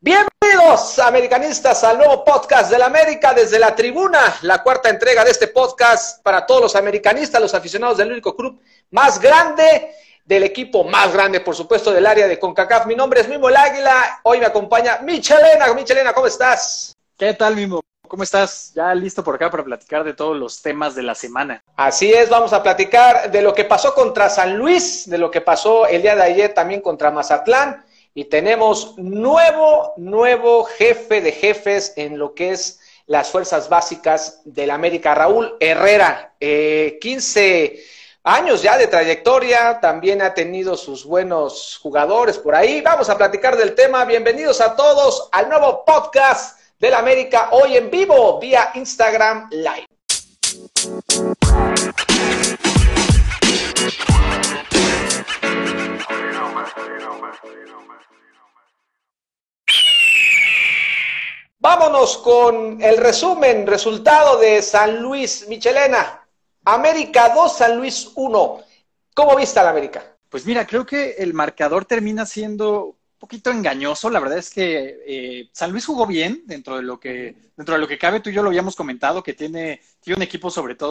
Bienvenidos, americanistas, al nuevo podcast de la América desde la tribuna, la cuarta entrega de este podcast para todos los americanistas, los aficionados del único club más grande, del equipo más grande, por supuesto, del área de CONCACAF. Mi nombre es Mimo el Águila, hoy me acompaña Michelena. Michelena, ¿cómo estás? ¿Qué tal, Mimo? ¿Cómo estás? Ya listo por acá para platicar de todos los temas de la semana. Así es, vamos a platicar de lo que pasó contra San Luis, de lo que pasó el día de ayer también contra Mazatlán y tenemos nuevo, nuevo jefe de jefes en lo que es las fuerzas básicas del América, Raúl Herrera, eh, 15 años ya de trayectoria, también ha tenido sus buenos jugadores por ahí. Vamos a platicar del tema. Bienvenidos a todos al nuevo podcast del América, hoy en vivo vía Instagram Live. Vámonos con el resumen, resultado de San Luis Michelena. América 2, San Luis 1. ¿Cómo viste la América? Pues mira, creo que el marcador termina siendo poquito engañoso. La verdad es que eh, San Luis jugó bien dentro de lo que dentro de lo que cabe. Tú y yo lo habíamos comentado que tiene, tiene un equipo sobre todo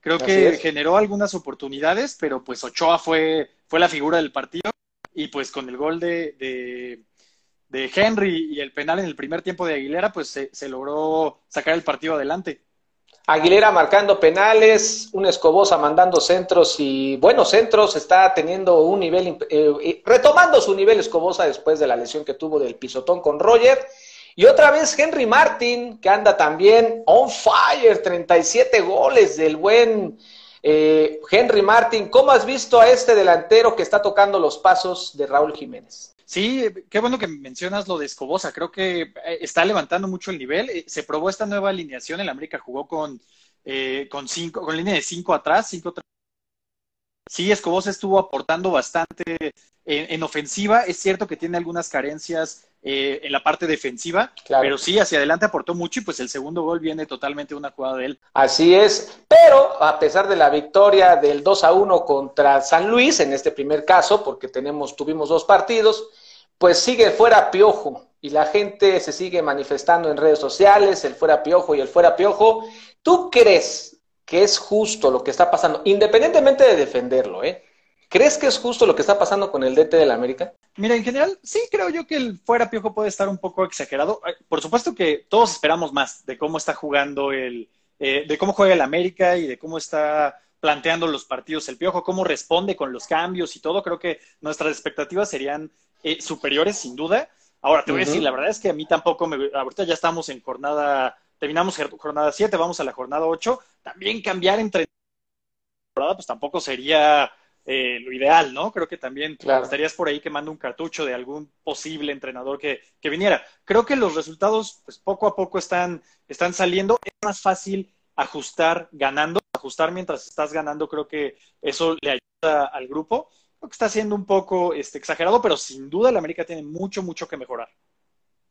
Creo que generó algunas oportunidades, pero pues Ochoa fue, fue la figura del partido y pues con el gol de, de, Henry y el penal en el primer tiempo de Aguilera, pues se, logró sacar el partido adelante. Aguilera marcando penales, un Escobosa mandando centros y buenos centros, está teniendo un nivel, eh, retomando su nivel Escobosa después de la lesión que tuvo del pisotón con Roger y otra vez Henry Martin, que anda también on fire, 37 goles del buen eh, Henry Martin. ¿Cómo has visto a este delantero que está tocando los pasos de Raúl Jiménez? Sí, qué bueno que mencionas lo de Escobosa. Creo que eh, está levantando mucho el nivel. Eh, se probó esta nueva alineación. El América jugó con, con, cinco, con línea de cinco atrás, cinco Sí, Escobosa estuvo aportando bastante en, ofensiva. Es cierto que tiene algunas carencias eh, en la parte defensiva, pero sí, hacia adelante aportó mucho y pues el segundo gol viene totalmente una jugada de él. Así es, pero a pesar de la victoria del 2 a 1 contra San Luis, en este primer caso, porque tenemos, tuvimos dos partidos, pues sigue fuera piojo y la gente se sigue manifestando en redes sociales, el fuera piojo y el fuera piojo. ¿Tú crees que es justo lo que está pasando, independientemente de defenderlo, ¿eh? ¿Crees que es justo lo que está pasando con el DT de la América? Mira, en general, sí creo yo que el fuera piojo puede estar un poco exagerado. Por supuesto que todos esperamos más de cómo está jugando el, eh, de cómo juega el América y de cómo está planteando los partidos el piojo, cómo responde con los cambios y todo. Creo que nuestras expectativas serían eh, superiores, sin duda. Ahora, te voy a decir, la verdad es que a mí tampoco me. Ahorita ya estamos en jornada, terminamos jornada 7, vamos a la jornada 8. También cambiar entre pues tampoco sería eh, lo ideal, ¿no? Creo que también estarías por ahí quemando un cartucho de algún posible entrenador que, que, viniera. Creo que los resultados, pues poco a poco están, están saliendo. Es más fácil ajustar ganando, ajustar mientras estás ganando, creo que eso le ayuda al grupo. Creo que está siendo un poco este, exagerado, pero sin duda el América tiene mucho, mucho que mejorar.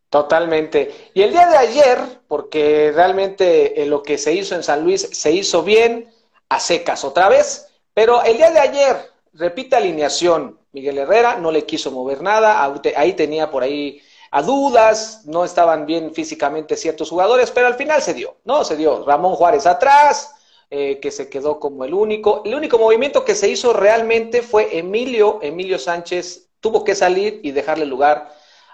Totalmente. Y el día de ayer, porque realmente eh, lo que se hizo en San Luis se hizo bien, a secas otra vez, pero el día de ayer, repite alineación, Miguel Herrera no le quiso mover nada, ahí tenía por ahí a dudas, no estaban bien físicamente ciertos jugadores, pero al final se dio, ¿no? Se dio Ramón Juárez atrás, eh, que se quedó como el único. El único movimiento que se hizo realmente fue Emilio, Emilio Sánchez tuvo que salir y dejarle lugar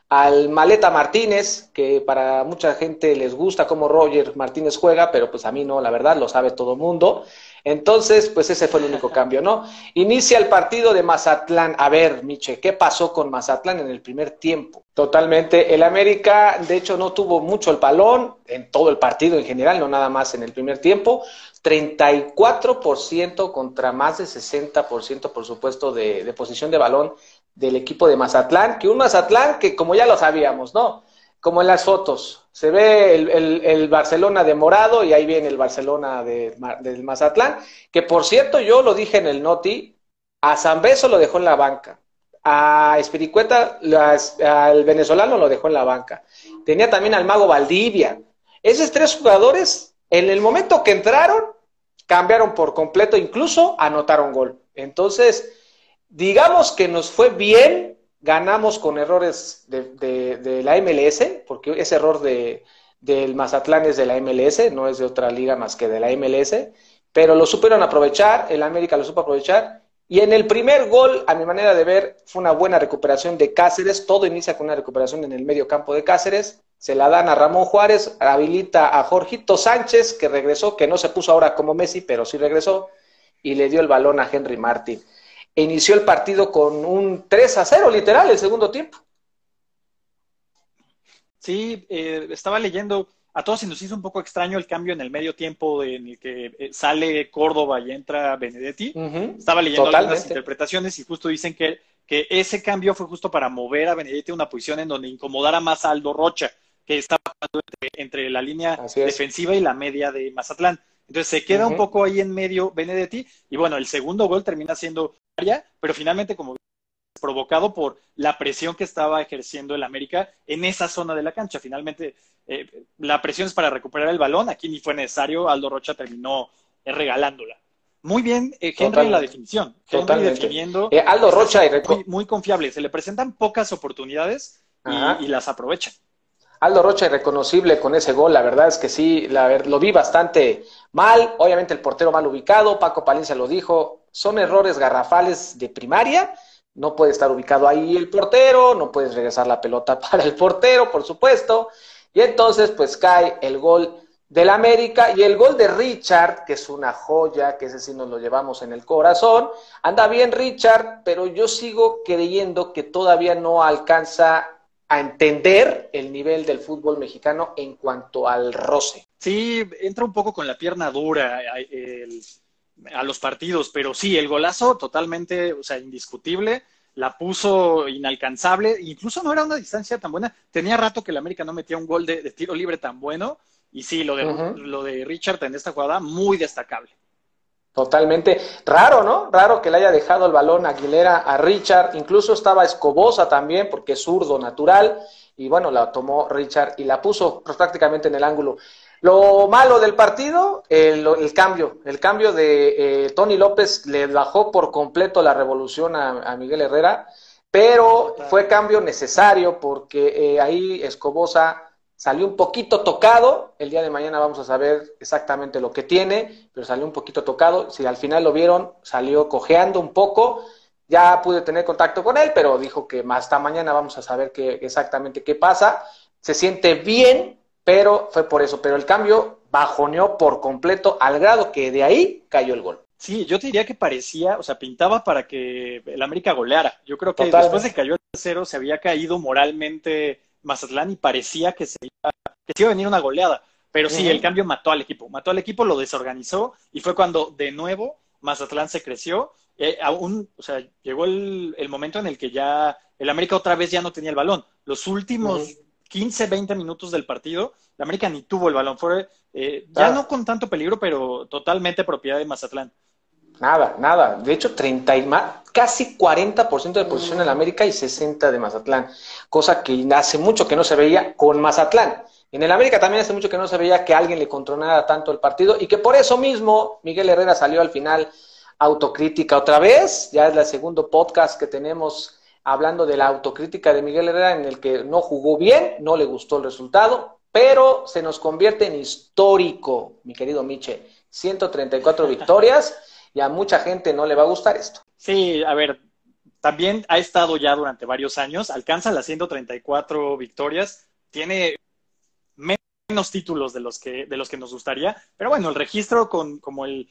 al Maleta Martínez, que para mucha gente les gusta cómo Roger Martínez juega, pero pues a mí no, la verdad, lo sabe todo el mundo. Entonces, pues ese fue el único cambio, ¿no? Inicia el partido de Mazatlán. A ver, Miche, ¿qué pasó con Mazatlán en el primer tiempo? Totalmente. El América, de hecho, no tuvo mucho el balón en todo el partido en general, no nada más en el primer tiempo. 34% contra más de 60%, por supuesto, de, de posición de balón del equipo de Mazatlán, que un Mazatlán que, como ya lo sabíamos, ¿no? Como en las fotos. Se ve el, Barcelona de morado y ahí viene el Barcelona de, del Mazatlán, que por cierto yo lo dije en el Noti, a San Beso lo dejó en la banca, a Espiricueta, al venezolano lo dejó en la banca. Tenía también al mago Valdivia. Esos tres jugadores, en el momento que entraron, cambiaron por completo, incluso anotaron gol. Entonces, digamos que nos fue bien, ganamos con errores de, la MLS, porque ese error de, del Mazatlán es de la MLS, no es de otra liga más que de la MLS, pero lo supieron aprovechar, el América lo supo aprovechar, y en el primer gol, a mi manera de ver, fue una buena recuperación de Cáceres, todo inicia con una recuperación en el medio campo de Cáceres, se la dan a Ramón Juárez, habilita a Jorgito Sánchez, que regresó, que no se puso ahora como Messi, pero sí regresó, y le dio el balón a Henry Martin. E inició el partido con un 3 a 0, literal, el segundo tiempo. Sí, eh, estaba leyendo, a todos se nos hizo un poco extraño el cambio en el medio tiempo en el que eh, sale Córdoba y entra Benedetti. Estaba leyendo algunas interpretaciones y justo dicen que, que ese cambio fue justo para mover a Benedetti a una posición en donde incomodara más a Aldo Rocha que está entre, la línea defensiva y la media de Mazatlán. Entonces se queda un poco ahí en medio Benedetti y bueno, el segundo gol termina siendo área, pero finalmente como provocado por la presión que estaba ejerciendo el América en esa zona de la cancha. Finalmente, eh, la presión es para recuperar el balón, aquí ni fue necesario, Aldo Rocha terminó eh, regalándola. Muy bien, eh, Henry en la definición. Henry definiendo. Aldo Rocha y muy, muy, confiable. Se le presentan pocas oportunidades y las aprovecha. Aldo Rocha irreconocible con ese gol, la verdad es que sí, la, lo vi bastante mal, obviamente el portero mal ubicado, Paco Palencia lo dijo, son errores garrafales de primaria, no puede estar ubicado ahí el portero, no puedes regresar la pelota para el portero, por supuesto, y entonces pues cae el gol del América y el gol de Richard, que es una joya, que ese sí nos lo llevamos en el corazón, anda bien Richard, pero yo sigo creyendo que todavía no alcanza a entender el nivel del fútbol mexicano en cuanto al roce. Sí, entra un poco con la pierna dura a los partidos, pero sí, el golazo totalmente, o sea, indiscutible, la puso inalcanzable, incluso no era una distancia tan buena, tenía rato que el América no metía un gol de, tiro libre tan bueno, y sí, lo de, lo de Richard en esta jugada, muy destacable. Totalmente raro, ¿no? Raro que le haya dejado el balón a Aguilera a Richard. Incluso estaba Escobosa también, porque es zurdo natural. Y bueno, la tomó Richard y la puso prácticamente en el ángulo. Lo malo del partido, el, cambio. El cambio de eh, Tony López le bajó por completo la revolución a, Miguel Herrera, pero fue cambio necesario porque eh, ahí Escobosa Salió un poquito tocado, el día de mañana vamos a saber exactamente lo que tiene, pero salió un poquito tocado. Si al final lo vieron, salió cojeando un poco. Ya pude tener contacto con él, pero dijo que hasta mañana vamos a saber qué, exactamente qué pasa. Se siente bien, pero fue por eso. Pero el cambio bajoneó por completo al grado que de ahí cayó el gol. Sí, yo te diría que parecía, o sea, pintaba para que el América goleara. Yo creo que después de que cayó el cero se había caído moralmente Mazatlán y parecía que se iba, que se iba a venir una goleada. Pero sí, el cambio mató al equipo, mató al equipo, lo desorganizó y fue cuando de nuevo Mazatlán se creció. Eh, aún, o sea, llegó el, momento en el que ya el América otra vez ya no tenía el balón. Los últimos 15, 20 minutos del partido, el América ni tuvo el balón. Fue eh, ya no con tanto peligro, pero totalmente propiedad de Mazatlán. Nada, nada. De hecho, 30 y más, casi 40% de posición en América y 60 de Mazatlán. Cosa que hace mucho que no se veía con Mazatlán. En el América también hace mucho que no se veía que alguien le controlara tanto el partido y que por eso mismo Miguel Herrera salió al final autocrítica otra vez. Ya es el segundo podcast que tenemos hablando de la autocrítica de Miguel Herrera en el que no jugó bien, no le gustó el resultado, pero se nos convierte en histórico, mi querido Miche. 134 victorias y a mucha gente no le va a gustar esto. Sí, a ver, también ha estado ya durante varios años, alcanza las 134 victorias, tiene menos títulos de los que, de los que nos gustaría, pero bueno, el registro con como el,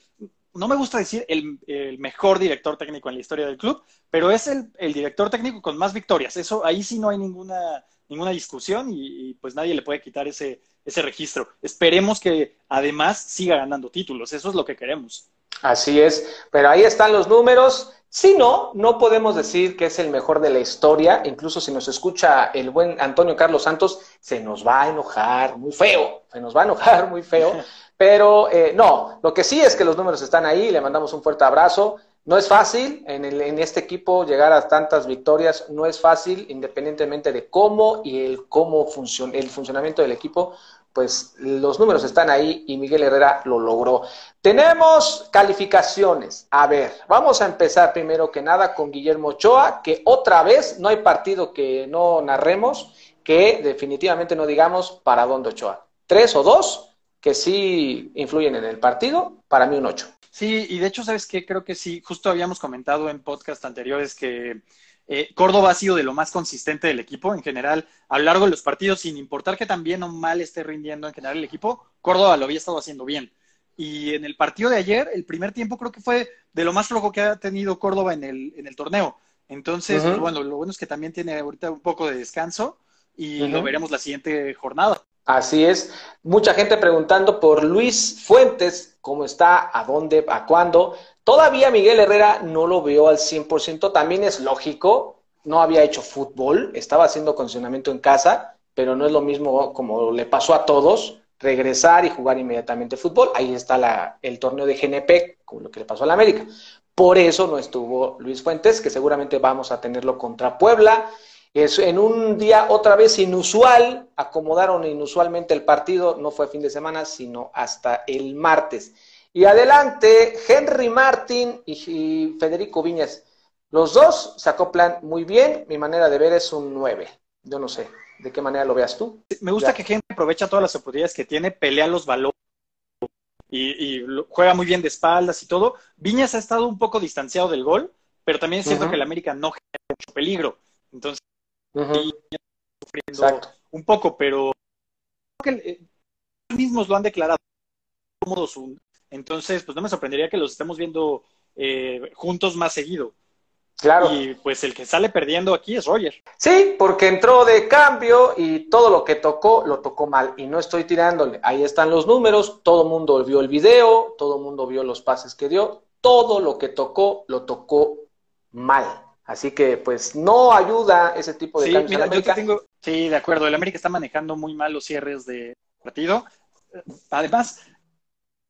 no me gusta decir el, mejor director técnico en la historia del club, pero es el, director técnico con más victorias. Eso ahí sí no hay ninguna, ninguna discusión y, y, pues nadie le puede quitar ese, ese registro. Esperemos que además siga ganando títulos, eso es lo que queremos. Así es, pero ahí están los números. Si no, no podemos decir que es el mejor de la historia. Incluso si nos escucha el buen Antonio Carlos Santos, se nos va a enojar muy feo, se nos va a enojar muy feo. Pero eh, no, lo que sí es que los números están ahí, le mandamos un fuerte abrazo. No es fácil en, el, en este equipo llegar a tantas victorias, no es fácil, independientemente de cómo y el cómo funciona el funcionamiento del equipo, pues los números están ahí y Miguel Herrera lo logró. Tenemos calificaciones. A ver, vamos a empezar primero que nada con Guillermo Ochoa, que otra vez no hay partido que no narremos, que definitivamente no digamos para dónde Ochoa. Tres o dos que sí influyen en el partido, para mí un ocho. Sí, y de hecho, ¿sabes qué? Creo que sí, justo habíamos comentado en podcast anteriores que eh, Córdoba ha sido de lo más consistente del equipo en general a lo largo de los partidos, sin importar que tan bien o mal esté rindiendo en general el equipo, Córdoba lo había estado haciendo bien. Y en el partido de ayer, el primer tiempo creo que fue de lo más flojo que ha tenido Córdoba en el, en el torneo. Entonces, pues, bueno, lo bueno es que también tiene ahorita un poco de descanso y lo veremos la siguiente jornada. Así es. Mucha gente preguntando por Luis Fuentes, cómo está, a dónde, a cuándo. Todavía Miguel Herrera no lo veo al 100%, también es lógico, no había hecho fútbol, estaba haciendo condicionamiento en casa, pero no es lo mismo como le pasó a todos, regresar y jugar inmediatamente fútbol. Ahí está el torneo de GNP, como lo que le pasó a la América. Por eso no estuvo Luis Fuentes, que seguramente vamos a tenerlo contra Puebla. Es en un día otra vez inusual, acomodaron inusualmente el partido, no fue fin de semana, sino hasta el martes. Y adelante, Henry Martin y, Federico Viñas. Los dos se acoplan muy bien, mi manera de ver es un 9. Yo no sé, ¿de qué manera lo veas tú? Me gusta que Henry aprovecha todas las oportunidades que tiene, pelea los valores y, juega muy bien de espaldas y todo. Viñas ha estado un poco distanciado del gol, pero también es cierto que el América no genera mucho peligro. Entonces, sufriendo un poco, pero creo que ellos mismos lo han declarado cómodos. Entonces, pues no me sorprendería que los estemos viendo eh, juntos más seguido. Claro. Y pues el que sale perdiendo aquí es Roger. Sí, porque entró de cambio y todo lo que tocó, lo tocó mal. Y no estoy tirándole. Ahí están los números, todo el mundo vio el video, todo el mundo vio los pases que dio. Todo lo que tocó, lo tocó mal. Así que, pues, no ayuda ese tipo de sí, mira, yo tengo, sí, de acuerdo. El América está manejando muy mal los cierres de partido. Además,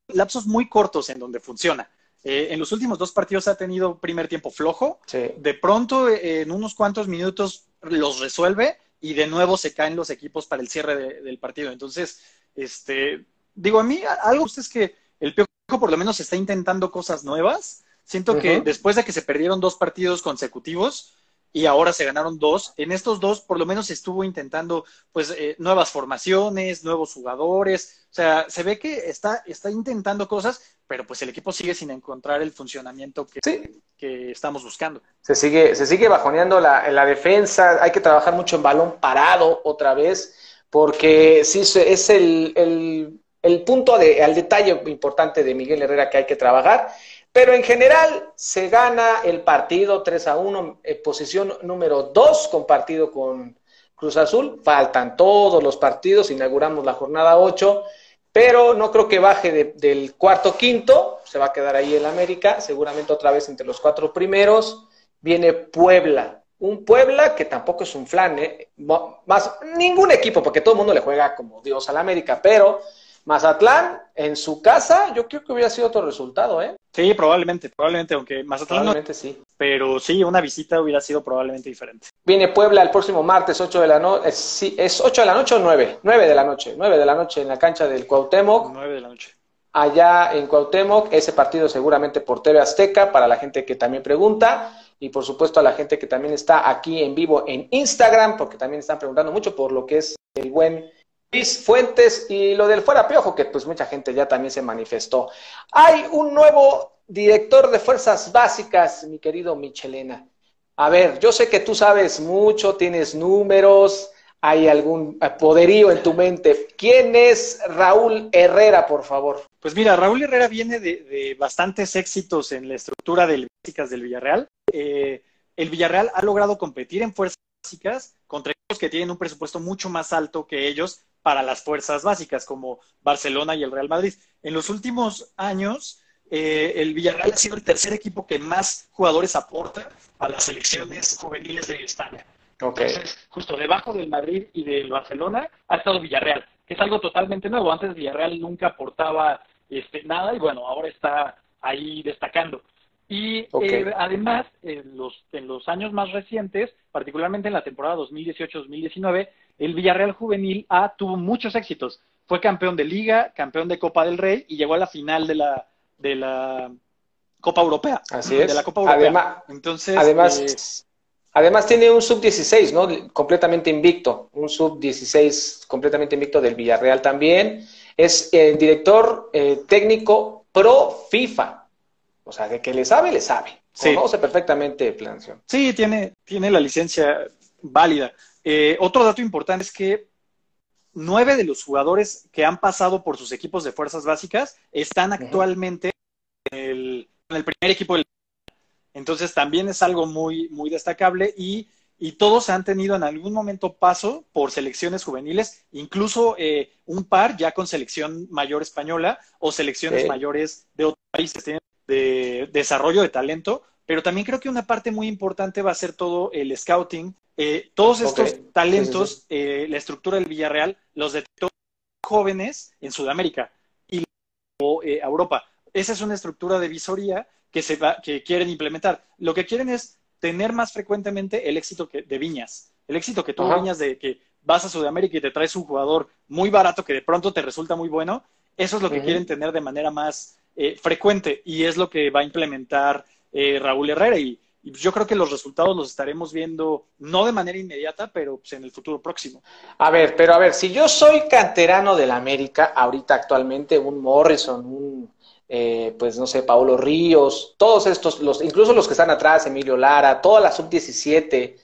lapsos muy cortos en donde funciona. Eh, en los últimos dos partidos ha tenido primer tiempo flojo. De pronto, eh, en unos cuantos minutos, los resuelve y de nuevo se caen los equipos para el cierre del partido. Entonces, este, digo, a mí algo es que el Piojo por lo menos está intentando cosas nuevas Siento que después de que se perdieron dos partidos consecutivos y ahora se ganaron dos, en estos dos por lo menos estuvo intentando pues eh, nuevas formaciones, nuevos jugadores, o sea, se ve que está, está intentando cosas, pero pues el equipo sigue sin encontrar el funcionamiento que, que estamos buscando. Se sigue, se sigue bajoneando la, la defensa, hay que trabajar mucho en balón parado otra vez, porque sí es el, el, el punto de, al detalle importante de Miguel Herrera que hay que trabajar pero en general se gana el partido 3 a 1, eh, posición número 2, compartido con Cruz Azul. Faltan todos los partidos, inauguramos la jornada 8, pero no creo que baje del cuarto quinto, se va a quedar ahí el América, seguramente otra vez entre los cuatro primeros. Viene Puebla, un Puebla que tampoco es un flan, ¿eh? más ningún equipo, porque todo el mundo le juega como Dios al América, pero Mazatlán en su casa, yo creo que hubiera sido otro resultado, ¿eh? Sí, probablemente, probablemente, aunque Mazatlán probablemente sí. Pero sí, una visita hubiera sido probablemente diferente. Viene Puebla el próximo martes, 8 de la noche. Sí, ¿Es 8 de la noche o 9? 9 de la noche. 9 de la noche en la cancha del Cuauhtémoc. 9 de la noche. Allá en Cuauhtémoc, ese partido seguramente por TV Azteca, para la gente que también pregunta. Y por supuesto a la gente que también está aquí en vivo en Instagram, porque también están preguntando mucho por lo que es el buen Luis Fuentes y lo del fuera piojo, que pues mucha gente ya también se manifestó. Hay un nuevo director de fuerzas básicas, mi querido Michelena. A ver, yo sé que tú sabes mucho, tienes números, hay algún poderío en tu mente. ¿Quién es Raúl Herrera, por favor? Pues mira, Raúl Herrera viene de, bastantes éxitos en la estructura de básicas del Villarreal. Eh, el Villarreal ha logrado competir en fuerzas básicas contra equipos que tienen un presupuesto mucho más alto que ellos para las fuerzas básicas, como Barcelona y el Real Madrid. En los últimos años, eh, el Villarreal ha sido el tercer equipo que más jugadores aporta a las selecciones juveniles de España. Entonces, justo debajo del Madrid y del Barcelona ha estado Villarreal, que es algo totalmente nuevo. Antes Villarreal nunca aportaba este, nada y bueno, ahora está ahí destacando. Y eh, además, en los, en los años más recientes, particularmente en la temporada 2018-2019, el Villarreal Juvenil A tuvo muchos éxitos. fue campeón de liga, campeón de Copa del Rey y llegó a la final de la, de la Copa Europea. Así es. De la Copa Europea. Además, Entonces, además, eh, además tiene un sub-16, ¿no? Completamente invicto. Un sub-16 completamente invicto del Villarreal también. Es el director eh, técnico pro FIFA. O sea, de que le sabe, le sabe. Sí. Conoce perfectamente plan. Sí, tiene, tiene la licencia válida. Eh, otro dato importante es que nueve de los jugadores que han pasado por sus equipos de fuerzas básicas están actualmente en, el, primer equipo del entonces también es algo muy, muy destacable y, y, todos han tenido en algún momento paso por selecciones juveniles, incluso eh, un par ya con selección mayor española o selecciones mayores de otros países. Tienen de desarrollo de talento, pero también creo que una parte muy importante va a ser todo el scouting. Eh, todos estos talentos, eh, la estructura del Villarreal, los detectó jóvenes en Sudamérica y eh, Europa. Esa es una estructura de visoría que, se va, que quieren implementar. Lo que quieren es tener más frecuentemente el éxito que, de Viñas. El éxito que tú Viñas de que vas a Sudamérica y te traes un jugador muy barato que de pronto te resulta muy bueno. Eso es lo que quieren tener de manera más eh, frecuente y es lo que va a implementar eh, Raúl Herrera. Y, yo creo que los resultados los estaremos viendo no de manera inmediata, pero pues, en el futuro próximo. A ver, pero a ver, si yo soy canterano del América, ahorita actualmente, un Morrison, un, eh, pues no sé, Paolo Ríos, todos estos, los, incluso los que están atrás, Emilio Lara, toda la sub-17,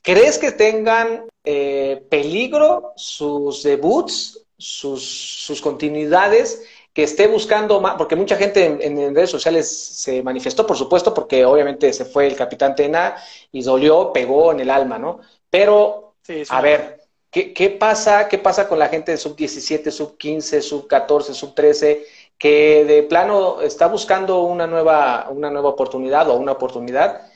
¿crees que tengan peligro sus debuts, sus, sus continuidades? Que esté buscando más, porque mucha gente en, redes sociales se manifestó, por supuesto, porque obviamente se fue el capitán Tena y dolió, pegó en el alma, ¿no? Pero, a ver, ¿qué, ¿qué, pasa, ¿qué pasa con la gente de sub 17, sub 15, sub 14, sub 13, que de plano está buscando una nueva, una nueva oportunidad o una oportunidad?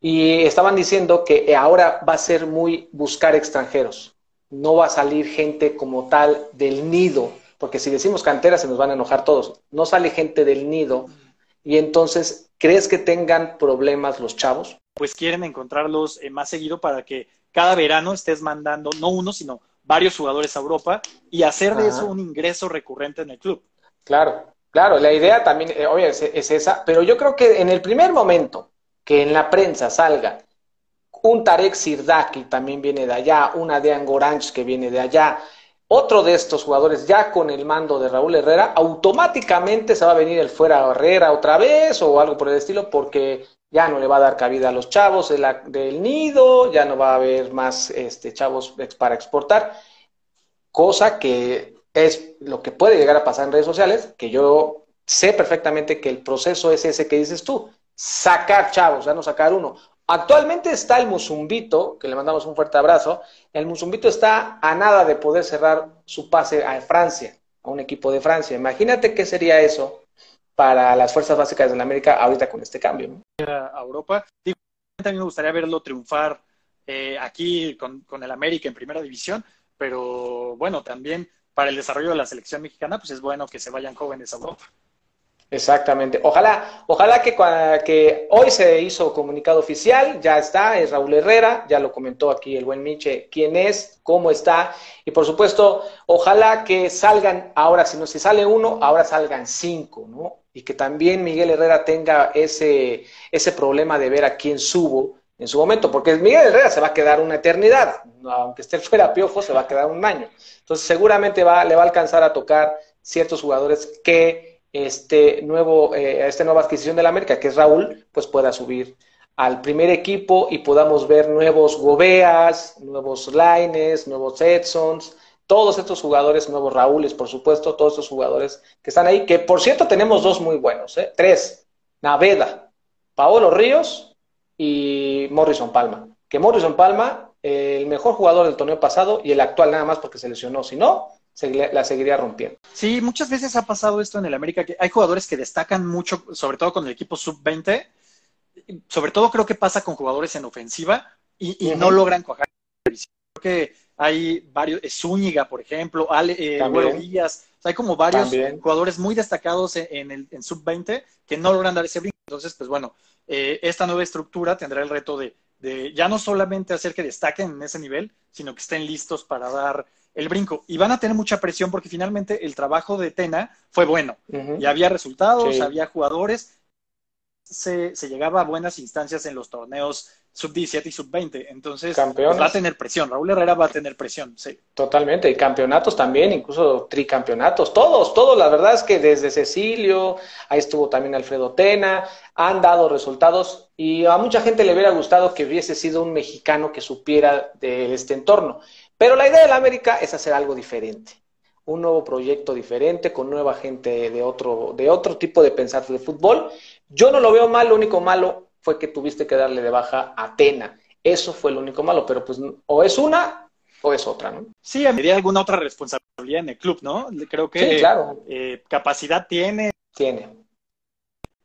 Y estaban diciendo que ahora va a ser muy buscar extranjeros, no va a salir gente como tal del nido porque si decimos cantera se nos van a enojar todos. No sale gente del nido y entonces, ¿crees que tengan problemas los chavos? Pues quieren encontrarlos eh, más seguido para que cada verano estés mandando, no uno, sino varios jugadores a Europa y hacer de eso un ingreso recurrente en el club. Claro, claro, la idea también, eh, obviamente, es, esa, pero yo creo que en el primer momento que en la prensa salga un Tarek Sirdaki también viene de allá, una de Angoranch que viene de allá, otro de estos jugadores ya con el mando de Raúl Herrera, automáticamente se va a venir el fuera Herrera otra vez o algo por el estilo, porque ya no le va a dar cabida a los chavos del nido, ya no va a haber más este, chavos para exportar, cosa que es lo que puede llegar a pasar en redes sociales, que yo sé perfectamente que el proceso es ese que dices tú, sacar chavos, ya no sacar uno. Actualmente está el Musumbito, que le mandamos un fuerte abrazo. El Musumbito está a nada de poder cerrar su pase a Francia, a un equipo de Francia. Imagínate qué sería eso para las fuerzas básicas de la América ahorita con este cambio. A Europa. también me gustaría verlo triunfar eh, aquí con, con el América en primera división, pero bueno, también para el desarrollo de la selección mexicana, pues es bueno que se vayan jóvenes a Europa. Exactamente. Ojalá, ojalá que, hoy se hizo comunicado oficial, ya está, es Raúl Herrera, ya lo comentó aquí el buen Miche, quién es, cómo está, y por supuesto, ojalá que salgan ahora, si no si sale uno, ahora salgan cinco, ¿no? Y que también Miguel Herrera tenga ese, ese problema de ver a quién subo en su momento, porque Miguel Herrera se va a quedar una eternidad, aunque esté fuera piojo, se va a quedar un año. Entonces seguramente va, le va a alcanzar a tocar ciertos jugadores que este nuevo, eh, esta nueva adquisición de la América, que es Raúl, pues pueda subir al primer equipo y podamos ver nuevos Gobeas, nuevos Laines, nuevos Edsons, todos estos jugadores, nuevos Raúles, por supuesto, todos estos jugadores que están ahí, que por cierto tenemos dos muy buenos, ¿eh? tres, Naveda, Paolo Ríos y Morrison Palma. Que Morrison Palma, el mejor jugador del torneo pasado y el actual nada más porque se lesionó, si no, la seguiría rompiendo. Sí, muchas veces ha pasado esto en el América, que hay jugadores que destacan mucho, sobre todo con el equipo sub-20, sobre todo creo que pasa con jugadores en ofensiva y, no logran cuajar. Creo que hay varios, Zúñiga, por ejemplo, Ale, eh, Díaz, hay como varios jugadores muy destacados en, el en sub-20 que no logran dar ese brinco. Entonces, pues bueno, eh, esta nueva estructura tendrá el reto de, de ya no solamente hacer que destaquen en ese nivel, sino que estén listos para dar el brinco. Y van a tener mucha presión porque finalmente el trabajo de Tena fue bueno. Y había resultados, había jugadores. Se, se, llegaba a buenas instancias en los torneos sub-17 y sub-20. Entonces, pues, va a tener presión. Raúl Herrera va a tener presión, sí. Totalmente. Y campeonatos también, incluso tricampeonatos. Todos, todos. La verdad es que desde Cecilio, ahí estuvo también Alfredo Tena, han dado resultados y a mucha gente le hubiera gustado que hubiese sido un mexicano que supiera de este entorno. Pero la idea de la América es hacer algo diferente. Un nuevo proyecto diferente, con nueva gente de otro, de otro tipo de pensar de fútbol. Yo no lo veo mal, lo único malo fue que tuviste que darle de baja a Atena. Eso fue lo único malo, pero pues o es una o es otra, ¿no? Sí, habría alguna otra responsabilidad en el club, ¿no? Creo que claro. Eh, capacidad tiene. Tiene.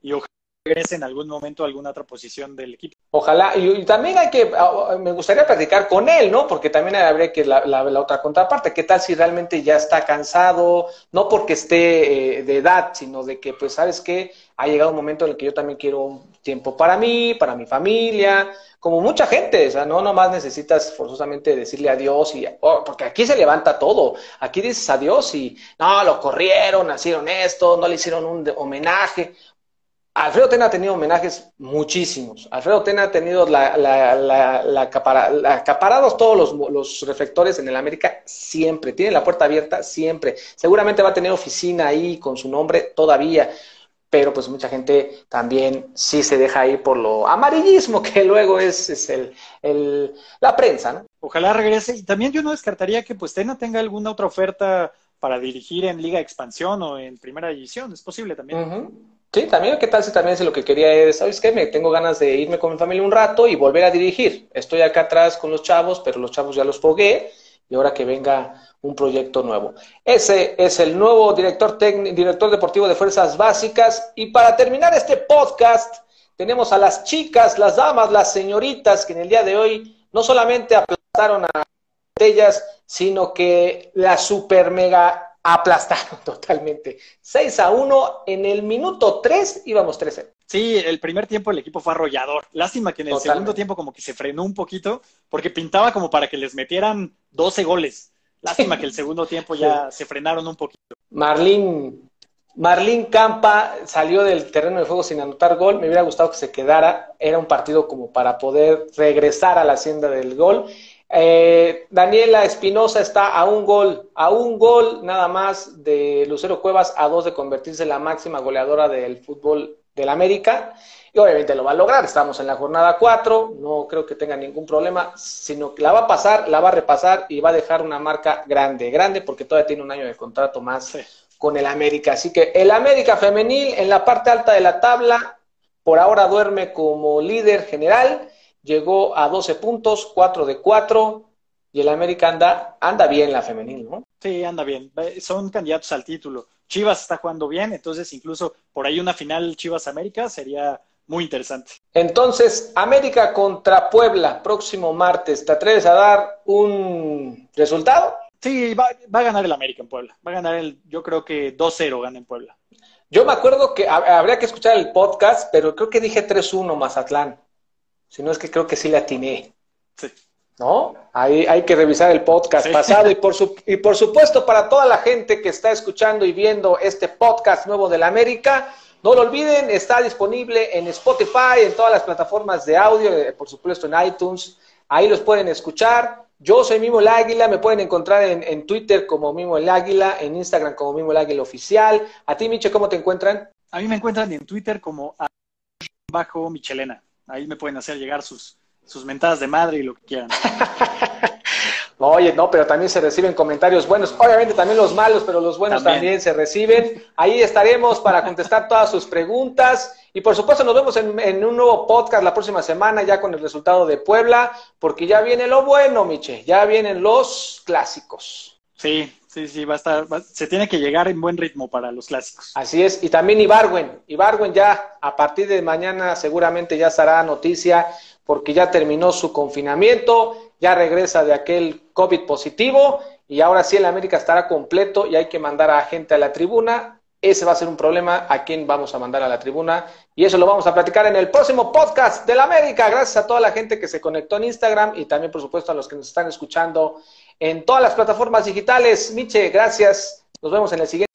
Y ojalá regrese en algún momento a alguna otra posición del equipo. Ojalá, y, también hay que, ah, me gustaría platicar con él, ¿no? Porque también habría que la, la, otra contraparte, ¿qué tal si realmente ya está cansado? No porque esté eh, de edad, sino de que, pues, ¿sabes qué? Ha llegado un momento en el que yo también quiero un tiempo para mí, para mi familia, como mucha gente, o sea, no nomás necesitas forzosamente decirle adiós y, oh, porque aquí se levanta todo, aquí dices adiós y, no, lo corrieron, hicieron esto, no le hicieron un homenaje, Alfredo Tena ha tenido homenajes muchísimos. Alfredo Tena ha tenido la, la, acaparados todos los, los, reflectores en el América siempre. Tiene la puerta abierta siempre. Seguramente va a tener oficina ahí con su nombre todavía. Pero pues mucha gente también sí se deja ir por lo amarillismo que luego es, es el, el, la prensa, ¿no? Ojalá regrese. Y también yo no descartaría que pues Tena tenga alguna otra oferta para dirigir en Liga Expansión o en Primera División. Es posible también. Sí, también, ¿qué tal si también si lo que quería es, ¿sabes qué? Me tengo ganas de irme con mi familia un rato y volver a dirigir. Estoy acá atrás con los chavos, pero los chavos ya los fogué y ahora que venga un proyecto nuevo. Ese es el nuevo director, director deportivo de Fuerzas Básicas. Y para terminar este podcast, tenemos a las chicas, las damas, las señoritas que en el día de hoy no solamente aplastaron a ellas, sino que la super mega aplastaron totalmente. 6 a 1 en el minuto 3 íbamos 13. Sí, el primer tiempo el equipo fue arrollador. Lástima que en el segundo tiempo como que se frenó un poquito porque pintaba como para que les metieran 12 goles. Lástima que el segundo tiempo ya se frenaron un poquito. Marlín, Marlín Campa salió del terreno de juego sin anotar gol. Me hubiera gustado que se quedara. Era un partido como para poder regresar a la hacienda del gol. Eh, Daniela Espinosa está a un gol, a un gol nada más de Lucero Cuevas, a dos de convertirse en la máxima goleadora del fútbol del América. Y obviamente lo va a lograr, estamos en la jornada 4, no creo que tenga ningún problema, sino que la va a pasar, la va a repasar y va a dejar una marca grande, grande porque todavía tiene un año de contrato más con el América. Así que el América femenil en la parte alta de la tabla, por ahora duerme como líder general llegó a 12 puntos, 4 de 4, y el América anda, anda bien la femenil, ¿no? Sí, anda bien. Son candidatos al título. Chivas está jugando bien, entonces incluso por ahí una final Chivas-América sería muy interesante. Entonces, América contra Puebla, próximo martes, ¿te atreves a dar un resultado? Sí, va, va a ganar el América en Puebla. Va a ganar el, yo creo que 2-0 gana en Puebla. Yo me acuerdo que habría que escuchar el podcast, pero creo que dije 3-1 Mazatlán. Si no es que creo que sí le atiné. Sí. ¿No? Ahí hay que revisar el podcast pasado y por, su, y por supuesto para toda la gente que está escuchando y viendo este podcast nuevo de la América, no lo olviden, está disponible en Spotify, en todas las plataformas de audio, eh, por supuesto en iTunes, ahí los pueden escuchar. Yo soy Mimo el Águila, me pueden encontrar en, en Twitter como Mimo el Águila, en Instagram como Mimo el Águila Oficial. A ti, Miche, ¿cómo te encuentran? A mí me encuentran en Twitter como bajo Michelena. Ahí me pueden hacer llegar sus, sus mentadas de madre y lo que quieran. Oye, no, pero también se reciben comentarios buenos. Obviamente también los malos, pero los buenos también, se reciben. Ahí estaremos para contestar todas sus preguntas. Y por supuesto nos vemos en, en, un nuevo podcast la próxima semana ya con el resultado de Puebla, porque ya viene lo bueno, Miche, ya vienen los clásicos. Sí, Sí, sí, va a estar, se tiene que llegar en buen ritmo para los clásicos. Así es, y también Ibarwen, Ibarwen ya a partir de mañana seguramente ya será noticia porque ya terminó su confinamiento, ya regresa de aquel COVID positivo y ahora sí el América estará completo y hay que mandar a gente a la tribuna. Ese va a ser un problema, a quién vamos a mandar a la tribuna y eso lo vamos a platicar en el próximo podcast del América. Gracias a toda la gente que se conectó en Instagram y también por supuesto a los que nos están escuchando en todas las plataformas digitales. Miche, gracias. Nos vemos en el siguiente.